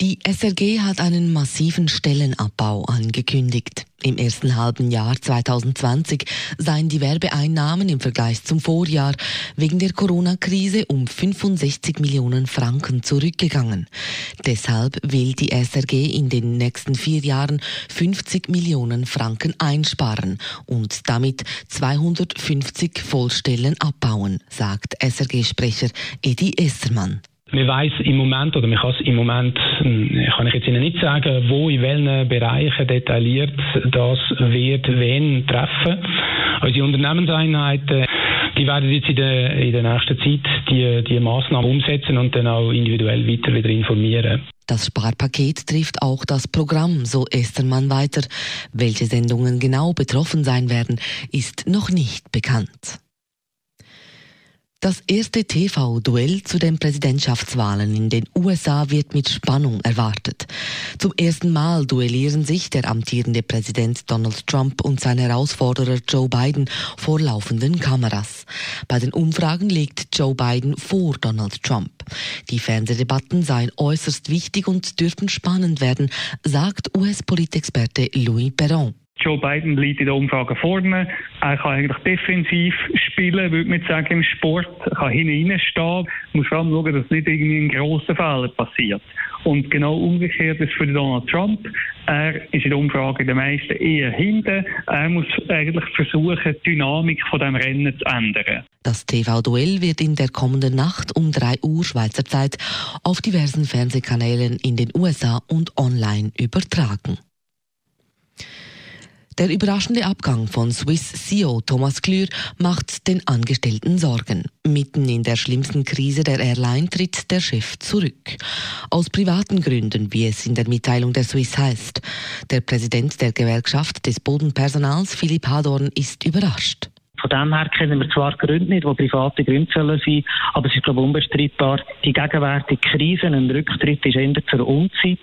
Die SRG hat einen massiven Stellenabbau angekündigt. Im ersten halben Jahr 2020 seien die Werbeeinnahmen im Vergleich zum Vorjahr wegen der Corona-Krise um 65 Millionen Franken zurückgegangen. Deshalb will die SRG in den nächsten vier Jahren 50 Millionen Franken einsparen und damit 250 Vollstellen abbauen, sagt SRG-Sprecher Edi Essermann. Man weiß im Moment, oder man kann es im Moment, hm, kann ich jetzt Ihnen nicht sagen, wo, in welchen Bereichen detailliert das wird wen treffen. Unsere Unternehmenseinheiten, die werden jetzt in der, in der nächsten Zeit die, die Massnahmen umsetzen und dann auch individuell weiter wieder informieren. Das Sparpaket trifft auch das Programm, so Estermann weiter. Welche Sendungen genau betroffen sein werden, ist noch nicht bekannt. Das erste TV-Duell zu den Präsidentschaftswahlen in den USA wird mit Spannung erwartet. Zum ersten Mal duellieren sich der amtierende Präsident Donald Trump und sein Herausforderer Joe Biden vor laufenden Kameras. Bei den Umfragen liegt Joe Biden vor Donald Trump. Die Fernsehdebatten seien äußerst wichtig und dürften spannend werden, sagt US-Politexperte Louis Perron. Joe Biden liegt in der Umfrage vorne. Er kann eigentlich defensiv spielen, würde man sagen, im Sport. Er kann hineinstehen. Muss vor allem schauen, dass nicht irgendwie ein grosser Fehler passiert. Und genau umgekehrt ist für Donald Trump. Er ist in der Umfrage der meisten eher hinten. Er muss eigentlich versuchen, die Dynamik von dem Rennen zu ändern. Das TV-Duell wird in der kommenden Nacht um 3 Uhr Schweizer Zeit auf diversen Fernsehkanälen in den USA und online übertragen. Der überraschende Abgang von Swiss CEO Thomas Klür macht den Angestellten Sorgen. Mitten in der schlimmsten Krise der Airline tritt der Chef zurück. Aus privaten Gründen, wie es in der Mitteilung der Swiss heißt. Der Präsident der Gewerkschaft des Bodenpersonals, Philipp Hadorn, ist überrascht. Von dem her kennen wir zwar Gründe nicht, die private Gründe sollen sein, aber es ist, glaube ich, unbestreitbar, die gegenwärtige Krise, ein Rücktritt ist eher zur Unzeit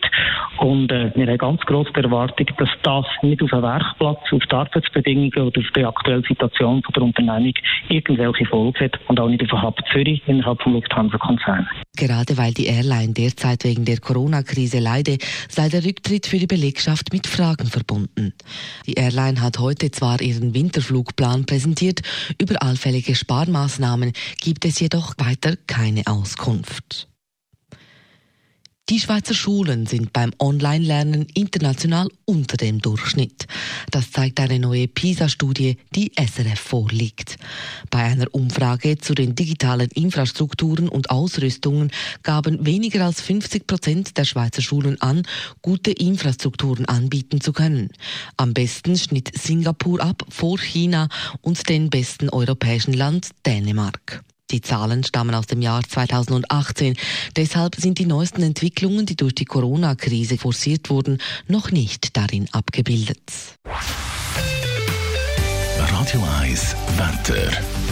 und äh, wir haben ganz grosse Erwartung, dass das nicht auf dem Werkplatz, auf die Arbeitsbedingungen oder auf die aktuelle Situation von der Unternehmung irgendwelche Folgen hat und auch nicht auf den Hub Zürich innerhalb des Lufthansa-Konzerns. Gerade weil die Airline derzeit wegen der Corona-Krise leide, sei der Rücktritt für die Belegschaft mit Fragen verbunden. Die Airline hat heute zwar ihren Winterflugplan präsentiert, über allfällige Sparmaßnahmen gibt es jedoch weiter keine Auskunft. Die Schweizer Schulen sind beim Online-Lernen international unter dem Durchschnitt. Das zeigt eine neue PISA-Studie, die SRF vorliegt. Bei einer Umfrage zu den digitalen Infrastrukturen und Ausrüstungen gaben weniger als 50 Prozent der Schweizer Schulen an, gute Infrastrukturen anbieten zu können. Am besten schnitt Singapur ab vor China und den besten europäischen Land Dänemark. Die Zahlen stammen aus dem Jahr 2018. Deshalb sind die neuesten Entwicklungen, die durch die Corona-Krise forciert wurden, noch nicht darin abgebildet. Radio 1 Wetter.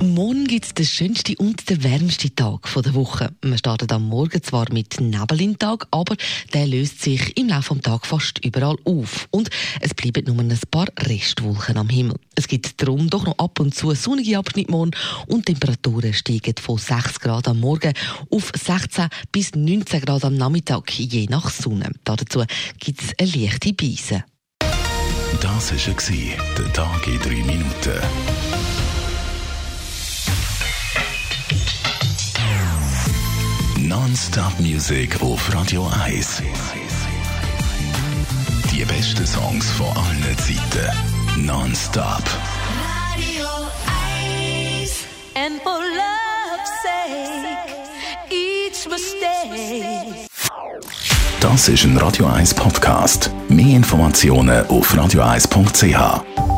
Morgen gibt es den schönsten und den wärmsten Tag der Woche. Man startet am Morgen zwar mit Nebel im Tag, aber der löst sich im Laufe des Tages fast überall auf. Und es bleiben nur ein paar Restwolken am Himmel. Es gibt darum doch noch ab und zu sonnige Abschnitte morgen und die Temperaturen steigen von 6 Grad am Morgen auf 16 bis 19 Grad am Nachmittag, je nach Sonne. Dazu gibt es eine leichte Beise. Das war der Tag in 3 Minuten. Non-Stop Music auf Radio 1. Die besten Songs von allen Zeiten. Non-Stop. Radio 1. And for love's sake, each mistake. Das ist ein Radio 1 Podcast. Mehr Informationen auf radio1.ch.